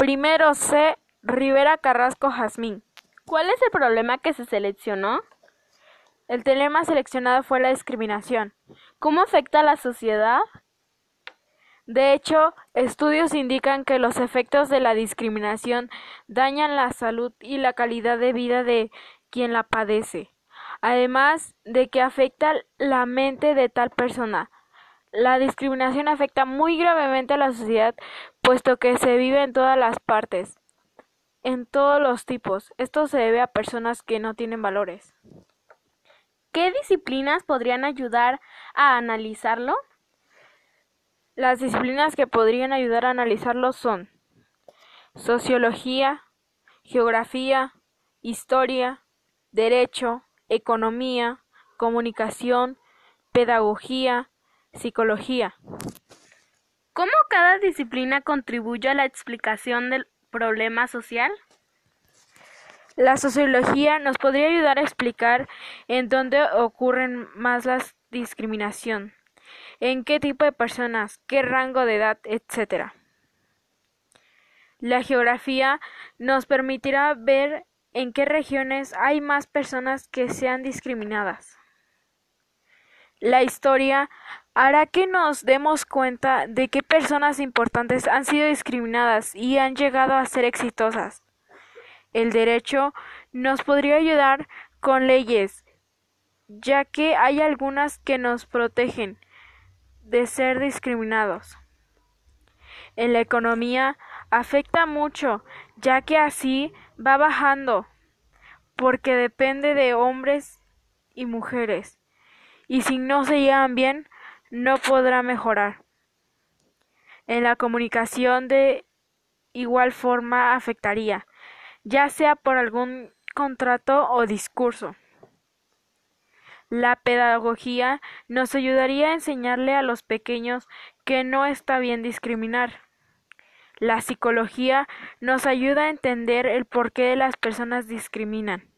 Primero C. Rivera Carrasco Jazmín. ¿Cuál es el problema que se seleccionó? El tema seleccionado fue la discriminación. ¿Cómo afecta a la sociedad? De hecho, estudios indican que los efectos de la discriminación dañan la salud y la calidad de vida de quien la padece, además de que afecta la mente de tal persona. La discriminación afecta muy gravemente a la sociedad, puesto que se vive en todas las partes, en todos los tipos. Esto se debe a personas que no tienen valores. ¿Qué disciplinas podrían ayudar a analizarlo? Las disciplinas que podrían ayudar a analizarlo son sociología, geografía, historia, derecho, economía, comunicación, pedagogía, psicología. ¿Cómo cada disciplina contribuye a la explicación del problema social? La sociología nos podría ayudar a explicar en dónde ocurren más la discriminación en qué tipo de personas, qué rango de edad, etc. La geografía nos permitirá ver en qué regiones hay más personas que sean discriminadas. La historia hará que nos demos cuenta de qué personas importantes han sido discriminadas y han llegado a ser exitosas. El derecho nos podría ayudar con leyes, ya que hay algunas que nos protegen, de ser discriminados. En la economía afecta mucho, ya que así va bajando, porque depende de hombres y mujeres, y si no se llevan bien, no podrá mejorar. En la comunicación de igual forma afectaría, ya sea por algún contrato o discurso. La pedagogía nos ayudaría a enseñarle a los pequeños que no está bien discriminar. La psicología nos ayuda a entender el porqué de las personas discriminan.